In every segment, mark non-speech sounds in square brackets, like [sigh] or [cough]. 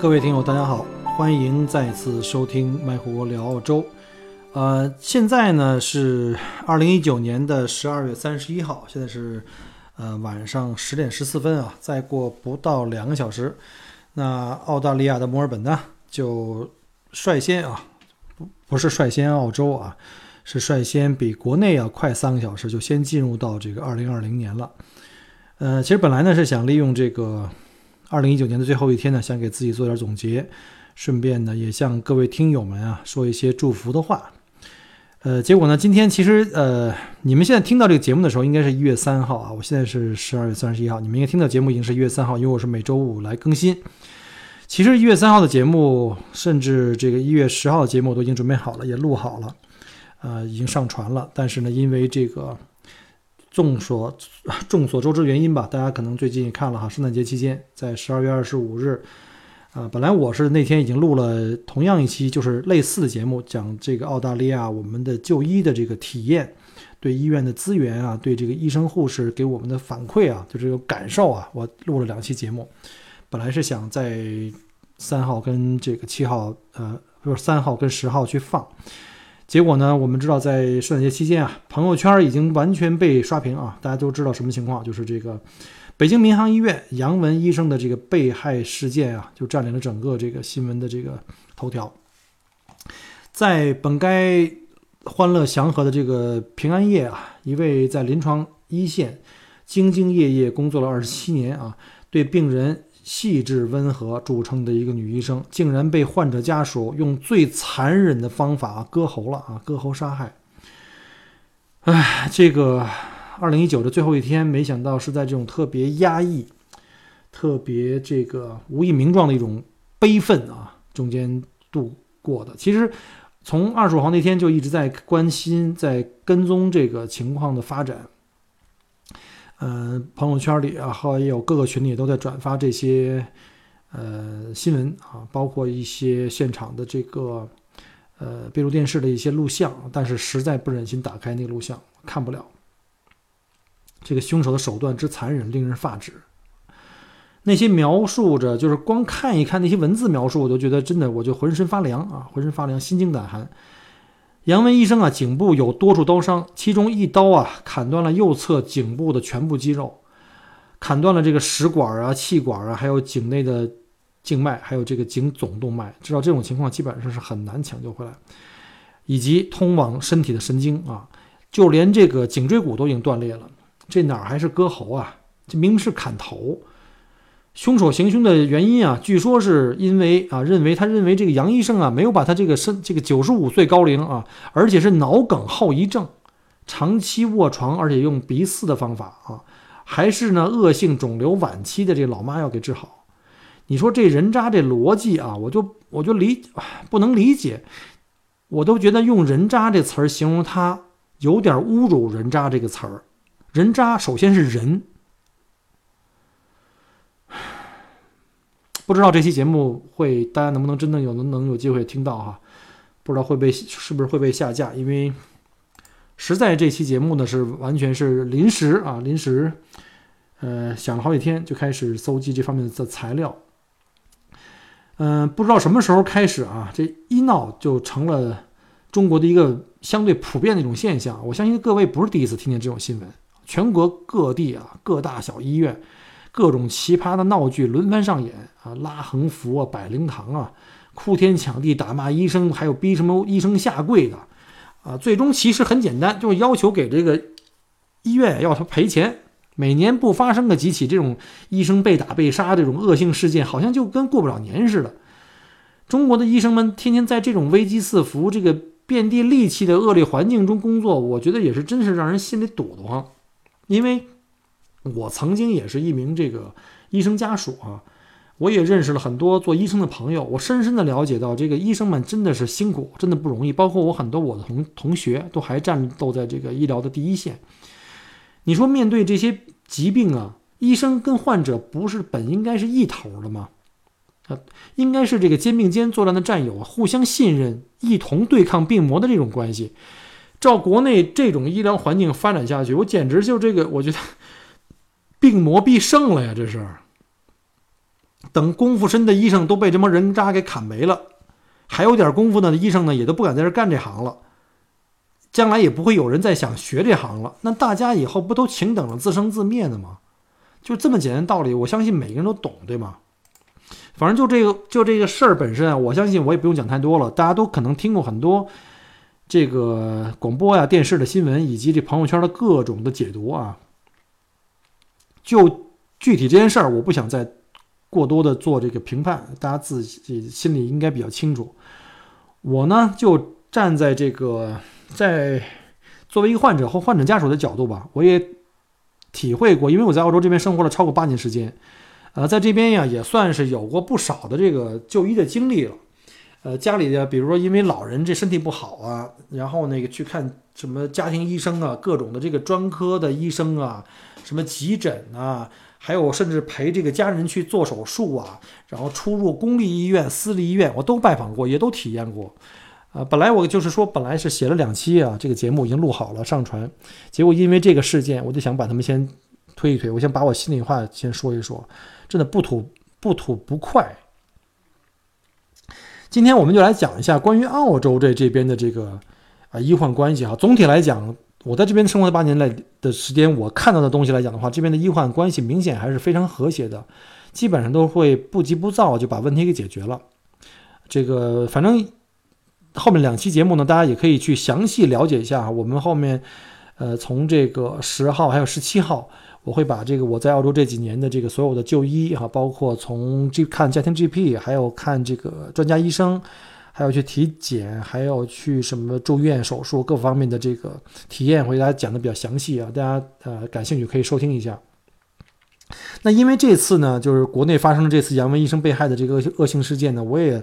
各位听友，大家好，欢迎再次收听麦克聊澳洲。呃，现在呢是二零一九年的十二月三十一号，现在是呃晚上十点十四分啊，再过不到两个小时，那澳大利亚的墨尔本呢就率先啊，不不是率先澳洲啊，是率先比国内要快三个小时就先进入到这个二零二零年了。呃，其实本来呢是想利用这个。二零一九年的最后一天呢，想给自己做点总结，顺便呢也向各位听友们啊说一些祝福的话。呃，结果呢，今天其实呃，你们现在听到这个节目的时候，应该是一月三号啊，我现在是十二月三十一号，你们应该听到节目已经是一月三号，因为我是每周五来更新。其实一月三号的节目，甚至这个一月十号的节目我都已经准备好了，也录好了，呃，已经上传了。但是呢，因为这个。众所 [laughs] 众所周知原因吧，大家可能最近也看了哈，圣诞节期间，在十二月二十五日，啊，本来我是那天已经录了同样一期，就是类似的节目，讲这个澳大利亚我们的就医的这个体验，对医院的资源啊，对这个医生护士给我们的反馈啊，就这个感受啊，我录了两期节目，本来是想在三号跟这个七号，呃，不是三号跟十号去放。结果呢？我们知道，在圣诞节期间啊，朋友圈已经完全被刷屏啊！大家都知道什么情况？就是这个北京民航医院杨文医生的这个被害事件啊，就占领了整个这个新闻的这个头条。在本该欢乐祥和的这个平安夜啊，一位在临床一线兢兢业业工作了二十七年啊，对病人。细致温和著称的一个女医生，竟然被患者家属用最残忍的方法割喉了啊！割喉杀害。哎，这个二零一九的最后一天，没想到是在这种特别压抑、特别这个无以名状的一种悲愤啊中间度过的。其实从二十五号那天就一直在关心、在跟踪这个情况的发展。嗯，朋友圈里啊，还有各个群里都在转发这些呃新闻啊，包括一些现场的这个呃闭路电视的一些录像，但是实在不忍心打开那个录像，看不了。这个凶手的手段之残忍，令人发指。那些描述着，就是光看一看那些文字描述，我都觉得真的，我就浑身发凉啊，浑身发凉，心惊胆寒。杨文医生啊，颈部有多处刀伤，其中一刀啊砍断了右侧颈部的全部肌肉，砍断了这个食管啊、气管啊，还有颈内的静脉，还有这个颈总动脉。知道这种情况基本上是很难抢救回来，以及通往身体的神经啊，就连这个颈椎骨都已经断裂了，这哪还是割喉啊？这明明是砍头。凶手行凶的原因啊，据说是因为啊，认为他认为这个杨医生啊没有把他这个身这个九十五岁高龄啊，而且是脑梗后遗症，长期卧床，而且用鼻饲的方法啊，还是呢恶性肿瘤晚期的这个老妈要给治好。你说这人渣这逻辑啊，我就我就理不能理解，我都觉得用人渣这词儿形容他有点侮辱人渣这个词儿。人渣首先是人。不知道这期节目会大家能不能真的有能能有机会听到哈？不知道会被是不是会被下架？因为实在这期节目呢是完全是临时啊，临时呃想了好几天就开始搜集这方面的材料。嗯，不知道什么时候开始啊，这医闹就成了中国的一个相对普遍的一种现象。我相信各位不是第一次听见这种新闻，全国各地啊各大小医院。各种奇葩的闹剧轮番上演啊，拉横幅啊，摆灵堂啊，哭天抢地打骂医生，还有逼什么医生下跪的，啊，最终其实很简单，就是要求给这个医院要他赔钱。每年不发生个几起这种医生被打被杀这种恶性事件，好像就跟过不了年似的。中国的医生们天天在这种危机四伏、这个遍地戾气的恶劣环境中工作，我觉得也是真是让人心里堵得慌，因为。我曾经也是一名这个医生家属啊，我也认识了很多做医生的朋友，我深深的了解到，这个医生们真的是辛苦，真的不容易。包括我很多我的同同学都还战斗在这个医疗的第一线。你说面对这些疾病啊，医生跟患者不是本应该是一头的吗？啊，应该是这个肩并肩作战的战友，互相信任，一同对抗病魔的这种关系。照国内这种医疗环境发展下去，我简直就这个，我觉得病魔必胜了呀！这是。等功夫深的医生都被这帮人渣给砍没了，还有点功夫的医生呢，也都不敢在这干这行了。将来也不会有人再想学这行了。那大家以后不都请等着自生自灭的吗？就这么简单道理，我相信每个人都懂，对吗？反正就这个，就这个事儿本身啊，我相信我也不用讲太多了，大家都可能听过很多这个广播呀、电视的新闻，以及这朋友圈的各种的解读啊。就具体这件事儿，我不想再。过多的做这个评判，大家自己心里应该比较清楚。我呢，就站在这个在作为一个患者或患者家属的角度吧，我也体会过，因为我在澳洲这边生活了超过八年时间，呃，在这边呀也算是有过不少的这个就医的经历了。呃，家里的比如说因为老人这身体不好啊，然后那个去看什么家庭医生啊，各种的这个专科的医生啊，什么急诊啊。还有，甚至陪这个家人去做手术啊，然后出入公立医院、私立医院，我都拜访过，也都体验过。啊，本来我就是说，本来是写了两期啊，这个节目已经录好了上传，结果因为这个事件，我就想把他们先推一推，我先把我心里话先说一说，真的不吐不吐不快。今天我们就来讲一下关于澳洲这这边的这个啊医患关系哈，总体来讲。我在这边生活的八年来的时间，我看到的东西来讲的话，这边的医患关系明显还是非常和谐的，基本上都会不急不躁就把问题给解决了。这个反正后面两期节目呢，大家也可以去详细了解一下。我们后面呃从这个十号还有十七号，我会把这个我在澳洲这几年的这个所有的就医哈，包括从 G 看家庭 GP，还有看这个专家医生。还要去体检，还要去什么住院、手术各方面的这个体验，我给大家讲的比较详细啊，大家呃感兴趣可以收听一下。那因为这次呢，就是国内发生了这次杨文医生被害的这个恶性事件呢，我也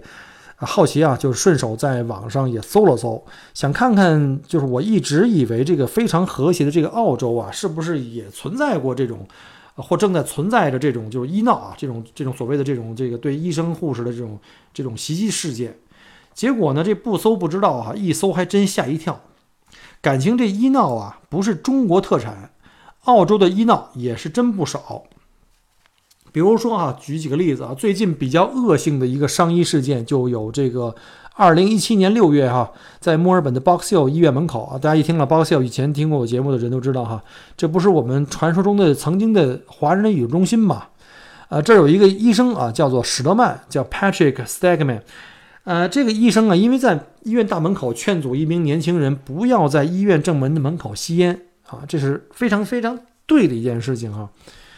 好奇啊，就是顺手在网上也搜了搜，想看看就是我一直以为这个非常和谐的这个澳洲啊，是不是也存在过这种，或正在存在着这种就是医闹啊，这种这种所谓的这种这个对医生护士的这种这种袭击事件。结果呢？这不搜不知道哈，一搜还真吓一跳。感情这医闹啊，不是中国特产，澳洲的医闹也是真不少。比如说哈，举几个例子啊，最近比较恶性的一个伤医事件，就有这个二零一七年六月哈，在墨尔本的 Box Hill 医院门口啊，大家一听了 Box Hill，以前听过我节目的人都知道哈，这不是我们传说中的曾经的华人的医中心嘛？呃，这有一个医生啊，叫做史德曼，叫 Patrick Stegman。呃，这个医生啊，因为在医院大门口劝阻一名年轻人不要在医院正门的门口吸烟啊，这是非常非常对的一件事情啊。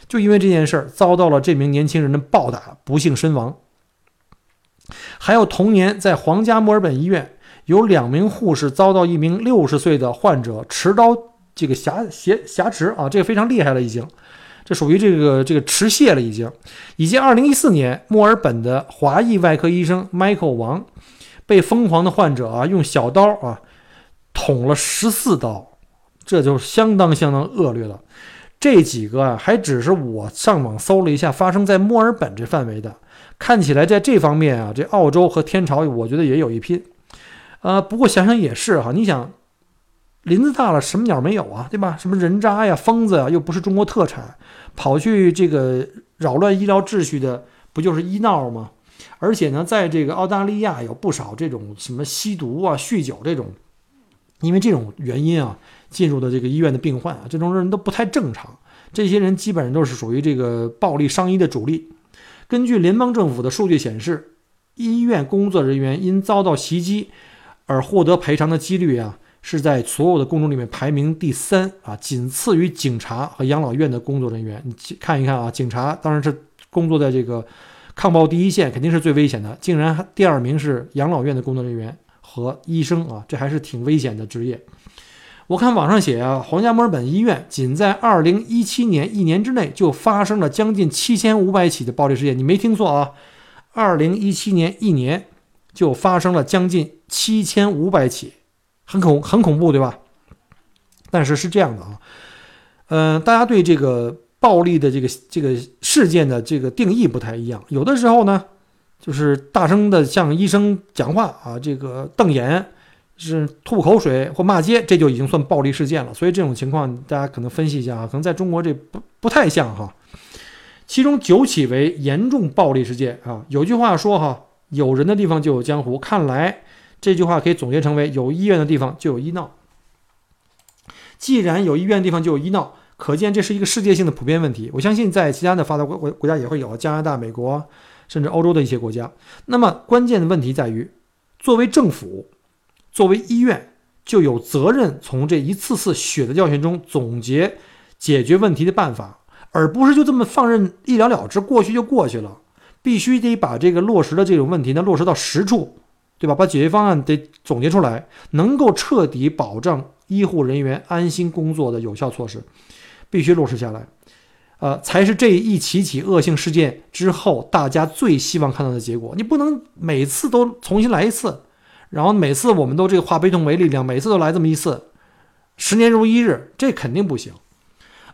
就因为这件事儿，遭到了这名年轻人的暴打，不幸身亡。还有同年，在皇家墨尔本医院，有两名护士遭到一名六十岁的患者持刀这个挟挟挟持啊，这个非常厉害了已经。这属于这个这个持械了已经，以及二零一四年墨尔本的华裔外科医生 Michael 王被疯狂的患者啊用小刀啊捅了十四刀，这就相当相当恶劣了。这几个啊还只是我上网搜了一下发生在墨尔本这范围的，看起来在这方面啊这澳洲和天朝我觉得也有一拼。呃，不过想想也是哈，你想。林子大了，什么鸟没有啊？对吧？什么人渣呀、疯子呀，又不是中国特产，跑去这个扰乱医疗秩序的，不就是医闹吗？而且呢，在这个澳大利亚有不少这种什么吸毒啊、酗酒这种，因为这种原因啊，进入的这个医院的病患啊，这种人都不太正常。这些人基本上都是属于这个暴力伤医的主力。根据联邦政府的数据显示，医院工作人员因遭到袭击而获得赔偿的几率啊。是在所有的工种里面排名第三啊，仅次于警察和养老院的工作人员。你看一看啊，警察当然是工作在这个抗暴第一线，肯定是最危险的。竟然第二名是养老院的工作人员和医生啊，这还是挺危险的职业。我看网上写啊，皇家墨尔本医院仅在2017年一年之内就发生了将近7500起的暴力事件，你没听错啊，2017年一年就发生了将近7500起，很恐很恐怖，对吧？但是是这样的啊，嗯，大家对这个暴力的这个这个事件的这个定义不太一样，有的时候呢。就是大声的向医生讲话啊，这个瞪眼，是吐口水或骂街，这就已经算暴力事件了。所以这种情况，大家可能分析一下啊，可能在中国这不不太像哈。其中九起为严重暴力事件啊。有句话说哈，有人的地方就有江湖。看来这句话可以总结成为：有医院的地方就有医闹。既然有医院的地方就有医闹，可见这是一个世界性的普遍问题。我相信在其他的发达国国国家也会有，加拿大、美国。甚至欧洲的一些国家，那么关键的问题在于，作为政府，作为医院，就有责任从这一次次血的教训中总结解决问题的办法，而不是就这么放任一了了之，过去就过去了。必须得把这个落实的这种问题呢落实到实处，对吧？把解决方案得总结出来，能够彻底保障医护人员安心工作的有效措施，必须落实下来。呃，才是这一起起恶性事件之后，大家最希望看到的结果。你不能每次都重新来一次，然后每次我们都这个化悲痛为力量，每次都来这么一次，十年如一日，这肯定不行。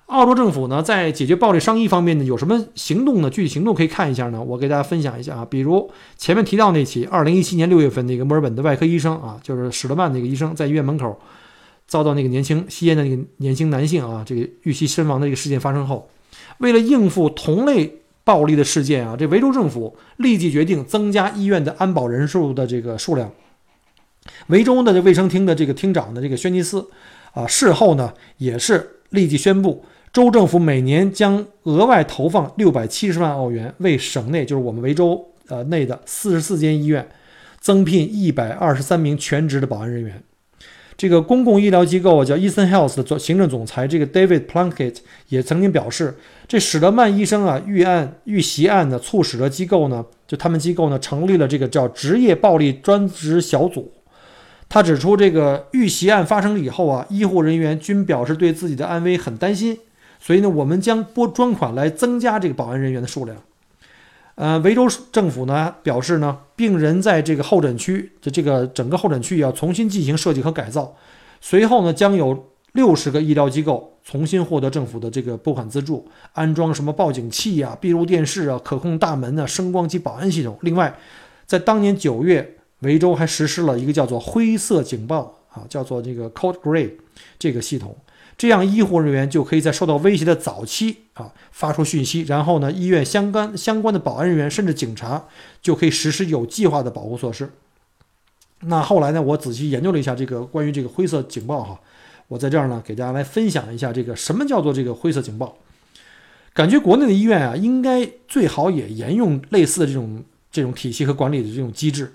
澳洲政府呢，在解决暴力伤医方面呢，有什么行动呢？具体行动可以看一下呢，我给大家分享一下啊。比如前面提到那起，二零一七年六月份那个墨尔本的外科医生啊，就是史德曼那个医生，在医院门口遭到那个年轻吸烟的那个年轻男性啊，这个遇袭身亡的这个事件发生后。为了应付同类暴力的事件啊，这维州政府立即决定增加医院的安保人数的这个数量。维州的这卫生厅的这个厅长的这个轩尼斯啊，事后呢也是立即宣布，州政府每年将额外投放六百七十万澳元，为省内就是我们维州呃内的四十四间医院增聘一百二十三名全职的保安人员。这个公共医疗机构叫 Eastern Health 的总行政总裁这个 David Plunkett 也曾经表示，这史德曼医生啊遇案遇袭案呢，促使了机构呢，就他们机构呢成立了这个叫职业暴力专职小组。他指出，这个遇袭案发生了以后啊，医护人员均表示对自己的安危很担心，所以呢，我们将拨专款来增加这个保安人员的数量。呃，维州政府呢表示呢，病人在这个候诊区的这个整个候诊区要重新进行设计和改造。随后呢，将有六十个医疗机构重新获得政府的这个拨款资助，安装什么报警器啊、闭路电视啊、可控大门啊、声光及保安系统。另外，在当年九月，维州还实施了一个叫做“灰色警报”啊，叫做这个 Code Gray 这个系统。这样，医护人员就可以在受到威胁的早期啊发出讯息，然后呢，医院相关相关的保安人员甚至警察就可以实施有计划的保护措施。那后来呢，我仔细研究了一下这个关于这个灰色警报哈，我在这儿呢给大家来分享一下这个什么叫做这个灰色警报。感觉国内的医院啊，应该最好也沿用类似的这种这种体系和管理的这种机制。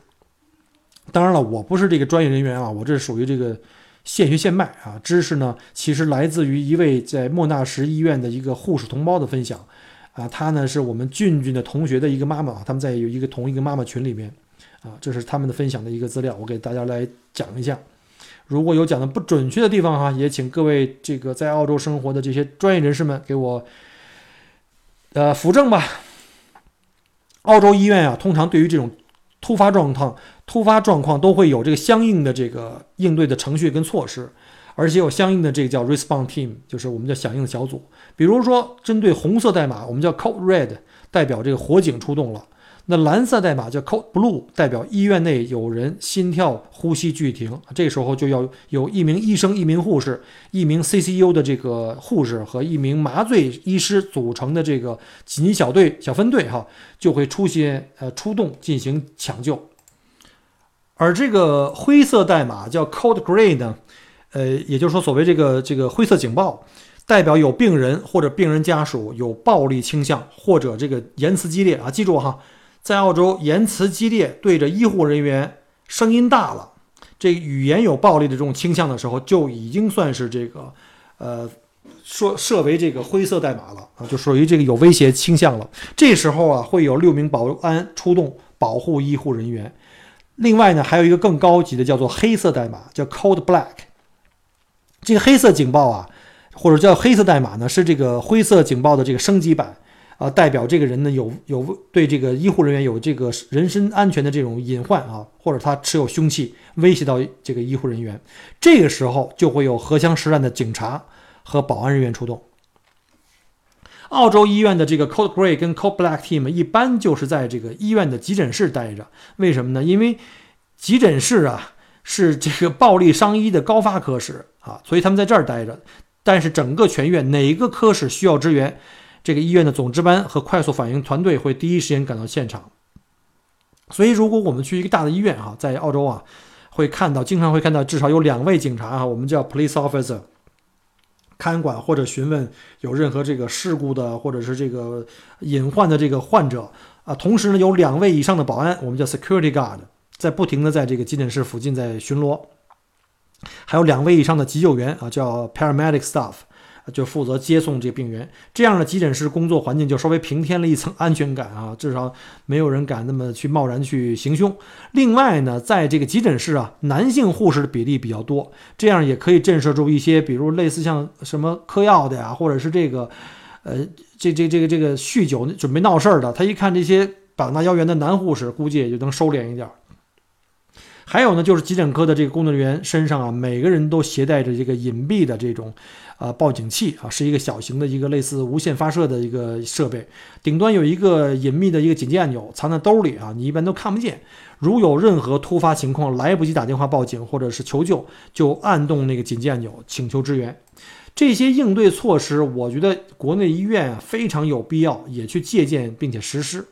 当然了，我不是这个专业人员啊，我这属于这个。现学现卖啊！知识呢，其实来自于一位在莫纳什医院的一个护士同胞的分享啊。他呢是我们俊俊的同学的一个妈妈，他们在有一个同一个妈妈群里面啊。这是他们的分享的一个资料，我给大家来讲一下。如果有讲的不准确的地方哈，也请各位这个在澳洲生活的这些专业人士们给我呃扶正吧。澳洲医院啊，通常对于这种突发状况。突发状况都会有这个相应的这个应对的程序跟措施，而且有相应的这个叫 response team，就是我们叫响应小组。比如说，针对红色代码，我们叫 code red，代表这个火警出动了。那蓝色代码叫 code blue，代表医院内有人心跳呼吸剧停，这时候就要有一名医生、一名护士、一名 CCU 的这个护士和一名麻醉医师组成的这个紧急小队、小分队，哈，就会出现呃出动进行抢救。而这个灰色代码叫 Code Gray 呢，呃，也就是说，所谓这个这个灰色警报，代表有病人或者病人家属有暴力倾向或者这个言辞激烈啊。记住哈，在澳洲言辞激烈，对着医护人员声音大了，这语言有暴力的这种倾向的时候，就已经算是这个呃，说设为这个灰色代码了啊，就属于这个有威胁倾向了。这时候啊，会有六名保安出动保护医护人员。另外呢，还有一个更高级的，叫做黑色代码，叫 Code Black。这个黑色警报啊，或者叫黑色代码呢，是这个灰色警报的这个升级版啊，代表这个人呢有有对这个医护人员有这个人身安全的这种隐患啊，或者他持有凶器威胁到这个医护人员，这个时候就会有荷枪实弹的警察和保安人员出动。澳洲医院的这个 Code Grey 跟 Cold Black Team 一般就是在这个医院的急诊室待着，为什么呢？因为急诊室啊。是这个暴力伤医的高发科室啊，所以他们在这儿待着。但是整个全院哪个科室需要支援，这个医院的总值班和快速反应团队会第一时间赶到现场。所以，如果我们去一个大的医院啊，在澳洲啊，会看到经常会看到至少有两位警察啊，我们叫 police officer，看管或者询问有任何这个事故的或者是这个隐患的这个患者啊。同时呢，有两位以上的保安，我们叫 security guard。在不停的在这个急诊室附近在巡逻，还有两位以上的急救员啊，叫 paramedic staff，就负责接送这个病员。这样的急诊室工作环境就稍微平添了一层安全感啊，至少没有人敢那么去贸然去行凶。另外呢，在这个急诊室啊，男性护士的比例比较多，这样也可以震慑住一些，比如类似像什么嗑药的呀，或者是这个，呃，这这这个这个酗酒准备闹事儿的，他一看这些膀大腰圆的男护士，估计也就能收敛一点。还有呢，就是急诊科的这个工作人员身上啊，每个人都携带着这个隐蔽的这种，呃，报警器啊，是一个小型的一个类似无线发射的一个设备，顶端有一个隐秘的一个紧急按钮，藏在兜里啊，你一般都看不见。如有任何突发情况，来不及打电话报警或者是求救，就按动那个紧急按钮请求支援。这些应对措施，我觉得国内医院非常有必要也去借鉴并且实施。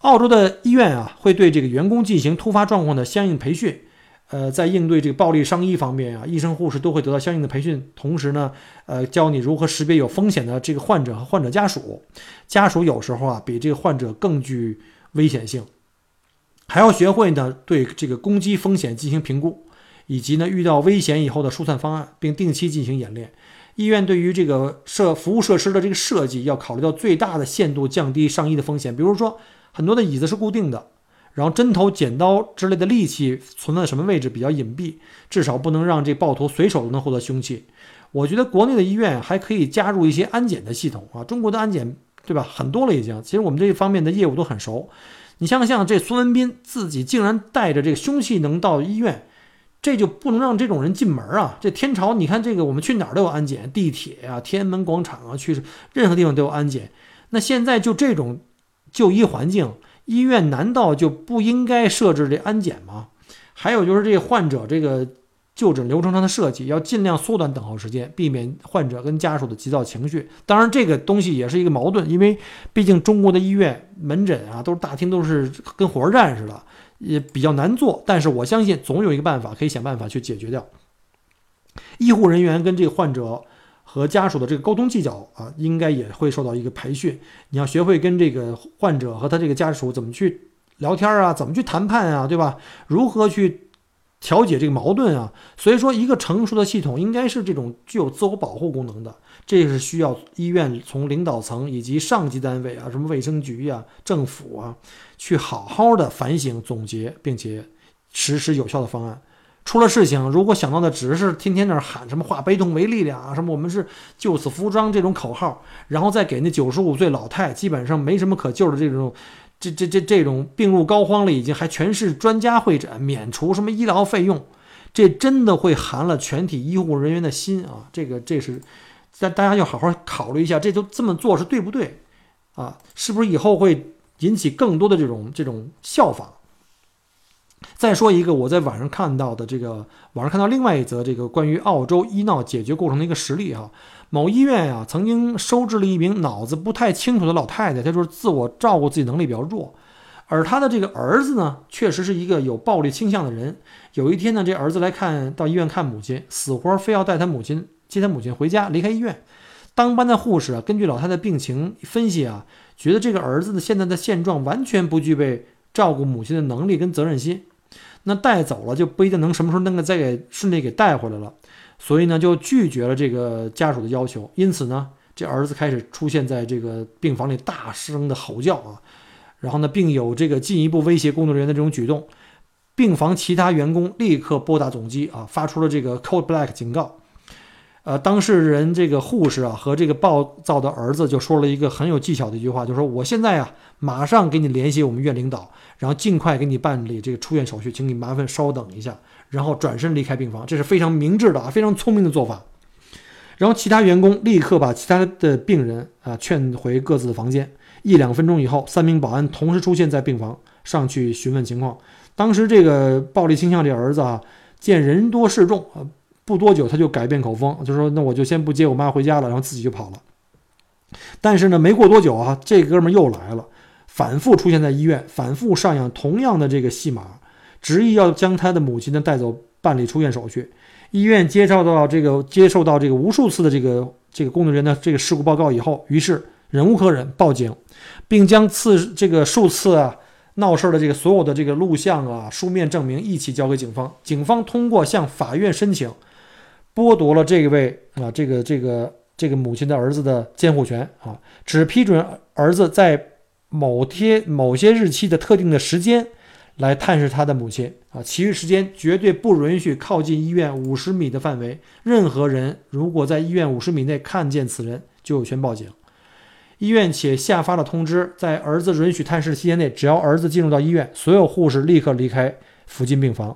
澳洲的医院啊，会对这个员工进行突发状况的相应培训。呃，在应对这个暴力伤医方面啊，医生护士都会得到相应的培训。同时呢，呃，教你如何识别有风险的这个患者和患者家属。家属有时候啊，比这个患者更具危险性。还要学会呢，对这个攻击风险进行评估，以及呢，遇到危险以后的疏散方案，并定期进行演练。医院对于这个设服务设施的这个设计，要考虑到最大的限度降低伤医的风险，比如说。很多的椅子是固定的，然后针头、剪刀之类的利器存在什么位置比较隐蔽，至少不能让这暴徒随手都能获得凶器。我觉得国内的医院还可以加入一些安检的系统啊，中国的安检对吧？很多了已经。其实我们这一方面的业务都很熟。你像像，这孙文斌自己竟然带着这个凶器能到医院，这就不能让这种人进门啊！这天朝，你看这个我们去哪儿都有安检，地铁啊、天安门广场啊，去任何地方都有安检。那现在就这种。就医环境，医院难道就不应该设置这安检吗？还有就是这患者这个就诊流程上的设计，要尽量缩短等候时间，避免患者跟家属的急躁情绪。当然，这个东西也是一个矛盾，因为毕竟中国的医院门诊啊，都是大厅，都是跟火车站似的，也比较难做。但是我相信，总有一个办法可以想办法去解决掉。医护人员跟这个患者。和家属的这个沟通技巧啊，应该也会受到一个培训。你要学会跟这个患者和他这个家属怎么去聊天啊，怎么去谈判啊，对吧？如何去调解这个矛盾啊？所以说，一个成熟的系统应该是这种具有自我保护功能的。这是需要医院从领导层以及上级单位啊，什么卫生局呀、政府啊，去好好的反省总结，并且实施有效的方案。出了事情，如果想到的只是天天那儿喊什么“化悲痛为力量”啊，什么我们是救死扶伤这种口号，然后再给那九十五岁老太基本上没什么可救的这种，这这这这种病入膏肓了，已经还全是专家会诊，免除什么医疗费用，这真的会寒了全体医护人员的心啊！这个这是，大大家要好好考虑一下，这就这么做是对不对啊？是不是以后会引起更多的这种这种效仿？再说一个，我在网上看到的这个，网上看到另外一则这个关于澳洲医闹解决过程的一个实例哈。某医院啊，曾经收治了一名脑子不太清楚的老太太，她就是自我照顾自己能力比较弱，而她的这个儿子呢，确实是一个有暴力倾向的人。有一天呢，这儿子来看到医院看母亲，死活非要带他母亲接他母亲回家，离开医院。当班的护士啊，根据老太太病情分析啊，觉得这个儿子的现在的现状完全不具备照顾母亲的能力跟责任心。那带走了就不一定能什么时候能够再给顺利给带回来了，所以呢就拒绝了这个家属的要求。因此呢，这儿子开始出现在这个病房里大声的吼叫啊，然后呢，并有这个进一步威胁工作人员的这种举动。病房其他员工立刻拨打总机啊，发出了这个 Code Black 警告。呃，当事人这个护士啊和这个暴躁的儿子就说了一个很有技巧的一句话，就说我现在啊马上给你联系我们院领导，然后尽快给你办理这个出院手续，请你麻烦稍等一下，然后转身离开病房，这是非常明智的啊，非常聪明的做法。然后其他员工立刻把其他的病人啊劝回各自的房间。一两分钟以后，三名保安同时出现在病房，上去询问情况。当时这个暴力倾向这儿子啊，见人多势众啊。不多久，他就改变口风，就说：“那我就先不接我妈回家了，然后自己就跑了。”但是呢，没过多久啊，这哥们又来了，反复出现在医院，反复上演同样的这个戏码，执意要将他的母亲呢带走办理出院手续。医院接受到这个接受到这个无数次的这个这个工作人员的这个事故报告以后，于是忍无可忍，报警，并将次这个数次啊闹事的这个所有的这个录像啊书面证明一起交给警方。警方通过向法院申请。剥夺了这位啊，这个这个这个母亲的儿子的监护权啊，只批准儿子在某天某些日期的特定的时间来探视他的母亲啊，其余时间绝对不允许靠近医院五十米的范围。任何人如果在医院五十米内看见此人，就有权报警。医院且下发了通知，在儿子允许探视期间内，只要儿子进入到医院，所有护士立刻离开附近病房，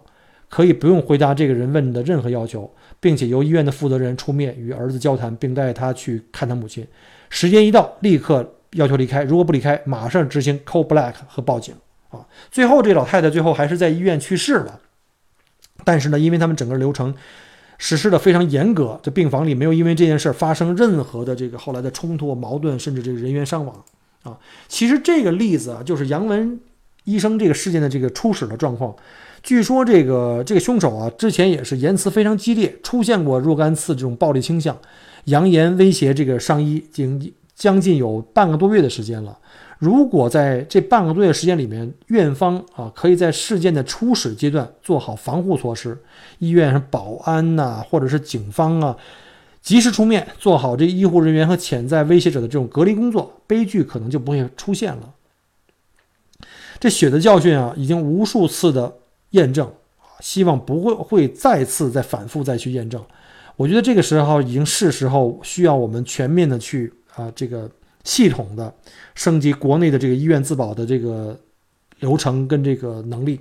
可以不用回答这个人问的任何要求。并且由医院的负责人出面与儿子交谈，并带他去看他母亲。时间一到，立刻要求离开。如果不离开，马上执行 call black 和报警。啊，最后这老太太最后还是在医院去世了。但是呢，因为他们整个流程实施的非常严格，这病房里没有因为这件事发生任何的这个后来的冲突、矛盾，甚至这个人员伤亡。啊，其实这个例子啊，就是杨文医生这个事件的这个初始的状况。据说这个这个凶手啊，之前也是言辞非常激烈，出现过若干次这种暴力倾向，扬言威胁这个上医，已经将近有半个多月的时间了。如果在这半个多月时间里面，院方啊可以在事件的初始阶段做好防护措施，医院保安呐，或者是警方啊，及时出面做好这医护人员和潜在威胁者的这种隔离工作，悲剧可能就不会出现了。这血的教训啊，已经无数次的。验证，希望不会会再次再反复再去验证。我觉得这个时候已经是时候需要我们全面的去啊，这个系统的升级国内的这个医院自保的这个流程跟这个能力。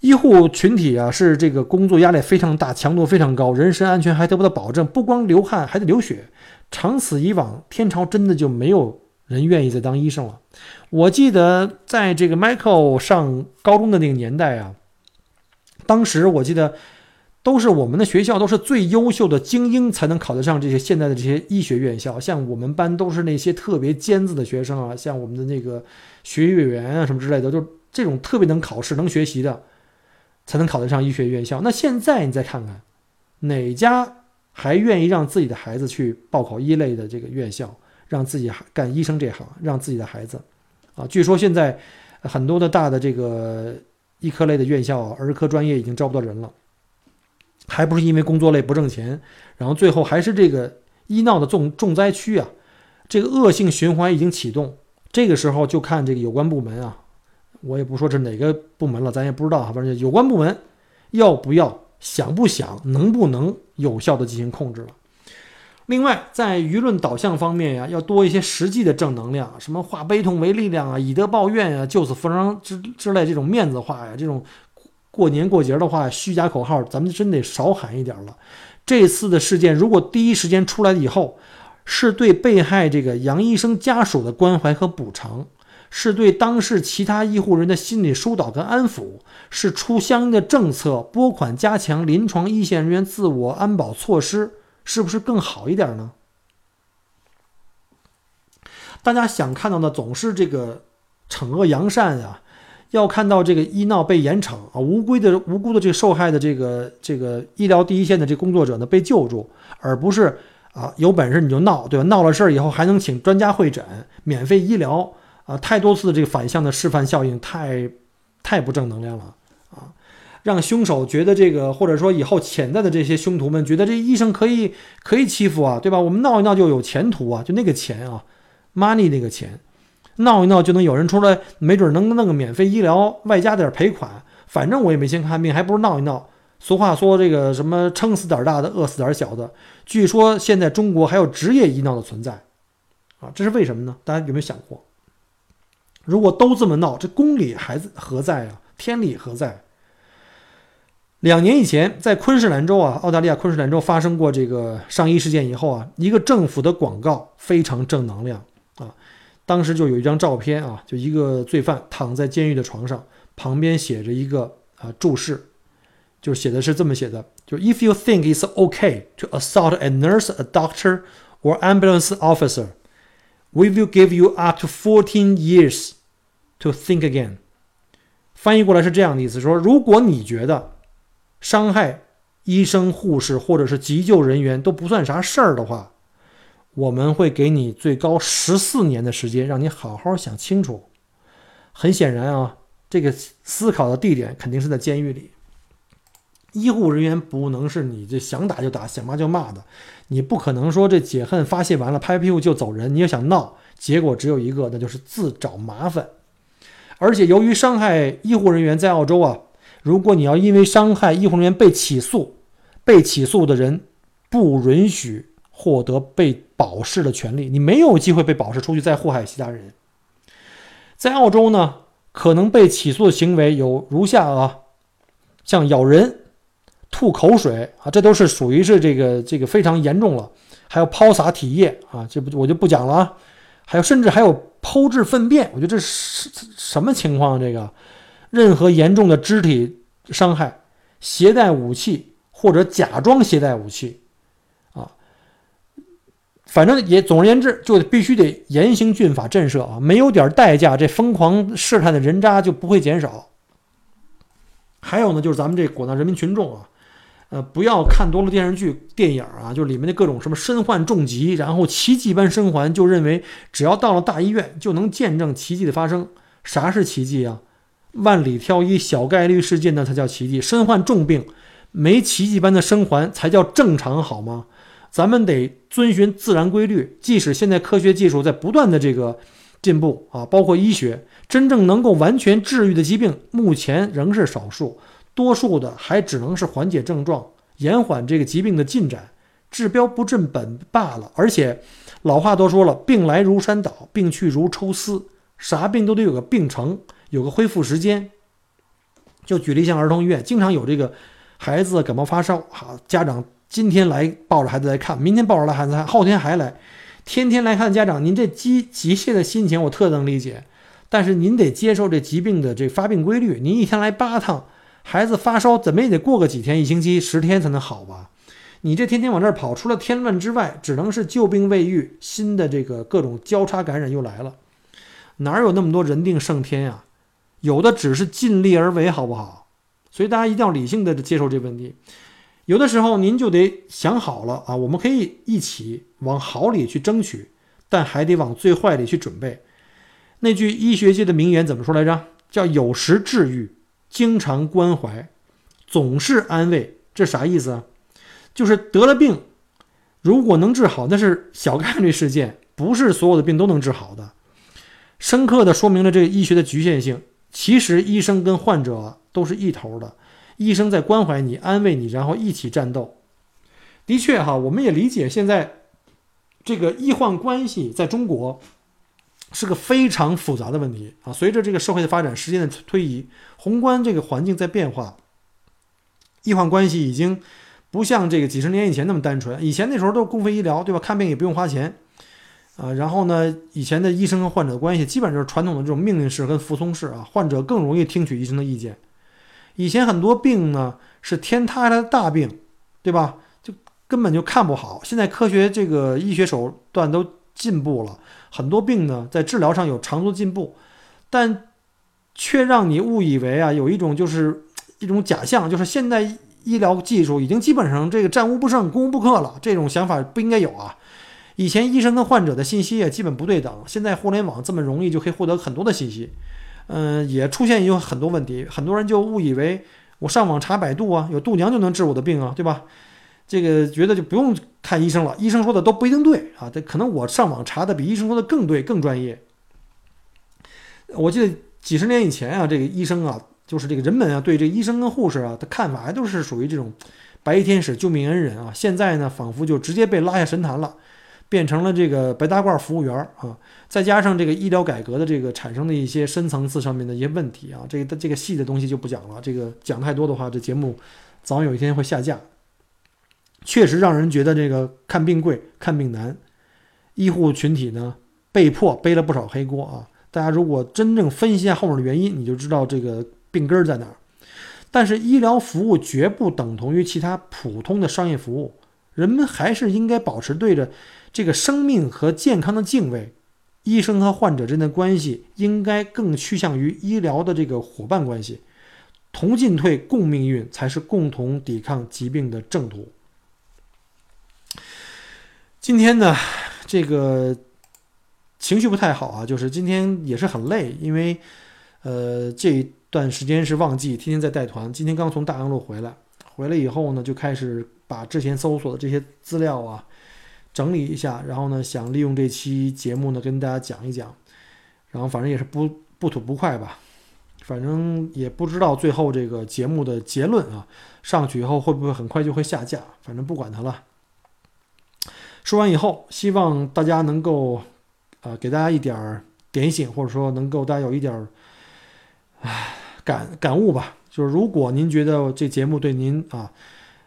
医护群体啊，是这个工作压力非常大，强度非常高，人身安全还得不到保证，不光流汗还得流血。长此以往，天朝真的就没有人愿意再当医生了。我记得在这个 Michael 上高中的那个年代啊。当时我记得，都是我们的学校都是最优秀的精英才能考得上这些现在的这些医学院校。像我们班都是那些特别尖子的学生啊，像我们的那个学习委员啊什么之类的，就这种特别能考试、能学习的，才能考得上医学院校。那现在你再看看，哪家还愿意让自己的孩子去报考一类的这个院校，让自己干医生这行，让自己的孩子啊？据说现在很多的大的这个。医科类的院校，儿科专业已经招不到人了，还不是因为工作累不挣钱，然后最后还是这个医闹的重重灾区啊，这个恶性循环已经启动。这个时候就看这个有关部门啊，我也不说是哪个部门了，咱也不知道反正有关部门要不要、想不想、能不能有效的进行控制了。另外，在舆论导向方面呀，要多一些实际的正能量，什么化悲痛为力量啊，以德报怨啊，救死扶伤之之类这种面子话呀，这种过年过节的话，虚假口号，咱们真得少喊一点了。这次的事件如果第一时间出来以后，是对被害这个杨医生家属的关怀和补偿，是对当事其他医护人的心理疏导跟安抚，是出相应的政策拨款加强临床一线人员自我安保措施。是不是更好一点呢？大家想看到的总是这个惩恶扬善呀，要看到这个医闹被严惩啊，无辜的无辜的这个受害的这个这个医疗第一线的这工作者呢被救助，而不是啊有本事你就闹，对吧？闹了事儿以后还能请专家会诊、免费医疗啊，太多次的这个反向的示范效应，太太不正能量了。让凶手觉得这个，或者说以后潜在的这些凶徒们觉得这医生可以可以欺负啊，对吧？我们闹一闹就有前途啊，就那个钱啊，money 那个钱，闹一闹就能有人出来，没准能弄个免费医疗，外加点赔款，反正我也没钱看病，还不如闹一闹，俗话说这个什么撑死胆大的，饿死胆小的。据说现在中国还有职业医闹的存在，啊，这是为什么呢？大家有没有想过？如果都这么闹，这公理还何在啊？天理何在？两年以前，在昆士兰州啊，澳大利亚昆士兰州发生过这个上衣事件以后啊，一个政府的广告非常正能量啊。当时就有一张照片啊，就一个罪犯躺在监狱的床上，旁边写着一个啊注释，就写的是这么写的：就 If you think it's okay to assault a nurse, a doctor, or ambulance officer, we will give you up to fourteen years to think again。翻译过来是这样的意思：说如果你觉得伤害医生、护士或者是急救人员都不算啥事儿的话，我们会给你最高十四年的时间，让你好好想清楚。很显然啊，这个思考的地点肯定是在监狱里。医护人员不能是你这想打就打、想骂就骂的，你不可能说这解恨发泄完了拍屁股就走人。你要想闹，结果只有一个，那就是自找麻烦。而且由于伤害医护人员在澳洲啊。如果你要因为伤害医护人员被起诉，被起诉的人不允许获得被保释的权利，你没有机会被保释出去再祸害其他人。在澳洲呢，可能被起诉的行为有如下啊，像咬人、吐口水啊，这都是属于是这个这个非常严重了。还有抛洒体液啊，这不我就不讲了啊。还有甚至还有剖制粪便，我觉得这是什么情况？这个？任何严重的肢体伤害、携带武器或者假装携带武器，啊，反正也总而言之，就必须得严刑峻法震慑啊！没有点代价，这疯狂试探的人渣就不会减少。还有呢，就是咱们这广大人民群众啊，呃，不要看多了电视剧、电影啊，就里面的各种什么身患重疾，然后奇迹般生还，就认为只要到了大医院就能见证奇迹的发生。啥是奇迹啊？万里挑一，小概率事件那才叫奇迹。身患重病，没奇迹般的生还才叫正常，好吗？咱们得遵循自然规律。即使现在科学技术在不断的这个进步啊，包括医学，真正能够完全治愈的疾病，目前仍是少数，多数的还只能是缓解症状，延缓这个疾病的进展，治标不治本罢了。而且老话都说了，病来如山倒，病去如抽丝，啥病都得有个病程。有个恢复时间，就举例像儿童医院，经常有这个孩子感冒发烧，好家长今天来抱着孩子来看，明天抱着来孩子看，后天还来，天天来看家长，您这急急切的心情我特能理解，但是您得接受这疾病的这发病规律，您一天来八趟，孩子发烧怎么也得过个几天，一星期十天才能好吧？你这天天往这儿跑，除了添乱之外，只能是旧病未愈，新的这个各种交叉感染又来了，哪有那么多人定胜天呀？有的只是尽力而为，好不好？所以大家一定要理性的接受这问题。有的时候您就得想好了啊，我们可以一起往好里去争取，但还得往最坏里去准备。那句医学界的名言怎么说来着？叫“有时治愈，经常关怀，总是安慰”。这啥意思啊？就是得了病，如果能治好，那是小概率事件，不是所有的病都能治好的。深刻的说明了这个医学的局限性。其实医生跟患者都是一头的，医生在关怀你、安慰你，然后一起战斗。的确哈，我们也理解现在这个医患关系在中国是个非常复杂的问题啊。随着这个社会的发展、时间的推移，宏观这个环境在变化，医患关系已经不像这个几十年以前那么单纯。以前那时候都是公费医疗，对吧？看病也不用花钱。啊，然后呢？以前的医生和患者的关系基本就是传统的这种命令式跟服从式啊，患者更容易听取医生的意见。以前很多病呢是天塌下来的大病，对吧？就根本就看不好。现在科学这个医学手段都进步了，很多病呢在治疗上有长足进步，但却让你误以为啊，有一种就是一种假象，就是现代医疗技术已经基本上这个战无不胜、攻无不克了。这种想法不应该有啊。以前医生跟患者的信息也基本不对等，现在互联网这么容易就可以获得很多的信息，嗯，也出现有很多问题，很多人就误以为我上网查百度啊，有度娘就能治我的病啊，对吧？这个觉得就不用看医生了，医生说的都不一定对啊，这可能我上网查的比医生说的更对更专业。我记得几十年以前啊，这个医生啊。就是这个人们啊对这医生跟护士啊的看法还都是属于这种白衣天使、救命恩人啊。现在呢，仿佛就直接被拉下神坛了，变成了这个白大褂服务员啊。再加上这个医疗改革的这个产生的一些深层次上面的一些问题啊，这个这个细的东西就不讲了。这个讲太多的话，这节目早晚有一天会下架。确实让人觉得这个看病贵、看病难，医护群体呢被迫背了不少黑锅啊。大家如果真正分析一下后面的原因，你就知道这个。病根在哪儿？但是医疗服务绝不等同于其他普通的商业服务，人们还是应该保持对着这个生命和健康的敬畏。医生和患者之间的关系应该更趋向于医疗的这个伙伴关系，同进退、共命运才是共同抵抗疾病的正途。今天呢，这个情绪不太好啊，就是今天也是很累，因为呃这一。段时间是旺季，天天在带团。今天刚从大洋路回来，回来以后呢，就开始把之前搜索的这些资料啊整理一下，然后呢，想利用这期节目呢跟大家讲一讲。然后反正也是不不吐不快吧，反正也不知道最后这个节目的结论啊上去以后会不会很快就会下架。反正不管它了。说完以后，希望大家能够呃给大家一点点醒，或者说能够大家有一点唉。感感悟吧，就是如果您觉得这节目对您啊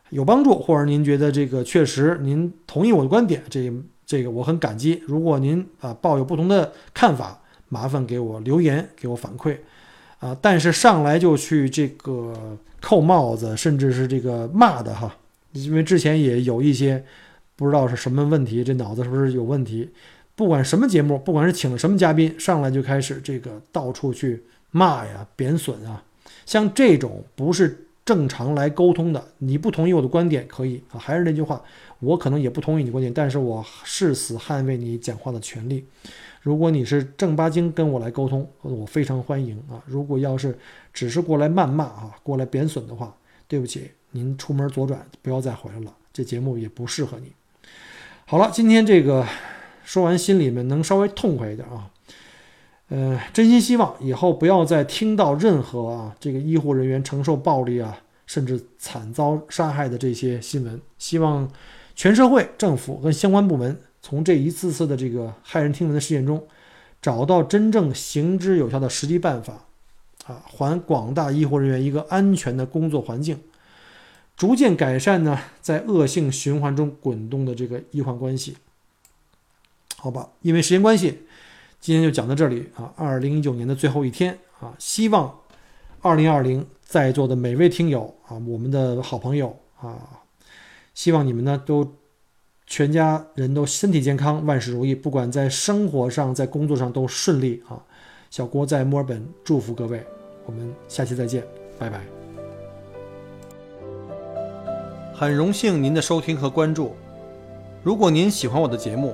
有帮助，或者您觉得这个确实您同意我的观点，这这个我很感激。如果您啊抱有不同的看法，麻烦给我留言，给我反馈啊。但是上来就去这个扣帽子，甚至是这个骂的哈，因为之前也有一些不知道是什么问题，这脑子是不是有问题？不管什么节目，不管是请了什么嘉宾，上来就开始这个到处去。骂呀，贬损啊，像这种不是正常来沟通的。你不同意我的观点可以啊，还是那句话，我可能也不同意你观点，但是我誓死捍卫你讲话的权利。如果你是正八经跟我来沟通，我非常欢迎啊。如果要是只是过来谩骂啊，过来贬损的话，对不起，您出门左转，不要再回来了。这节目也不适合你。好了，今天这个说完，心里面能稍微痛快一点啊。呃，真心希望以后不要再听到任何啊这个医护人员承受暴力啊，甚至惨遭杀害的这些新闻。希望全社会、政府跟相关部门从这一次次的这个骇人听闻的事件中，找到真正行之有效的实际办法，啊，还广大医护人员一个安全的工作环境，逐渐改善呢在恶性循环中滚动的这个医患关系。好吧，因为时间关系。今天就讲到这里啊！二零一九年的最后一天啊，希望二零二零在座的每位听友啊，我们的好朋友啊，希望你们呢都全家人都身体健康，万事如意，不管在生活上、在工作上都顺利啊！小郭在墨尔本祝福各位，我们下期再见，拜拜。很荣幸您的收听和关注，如果您喜欢我的节目。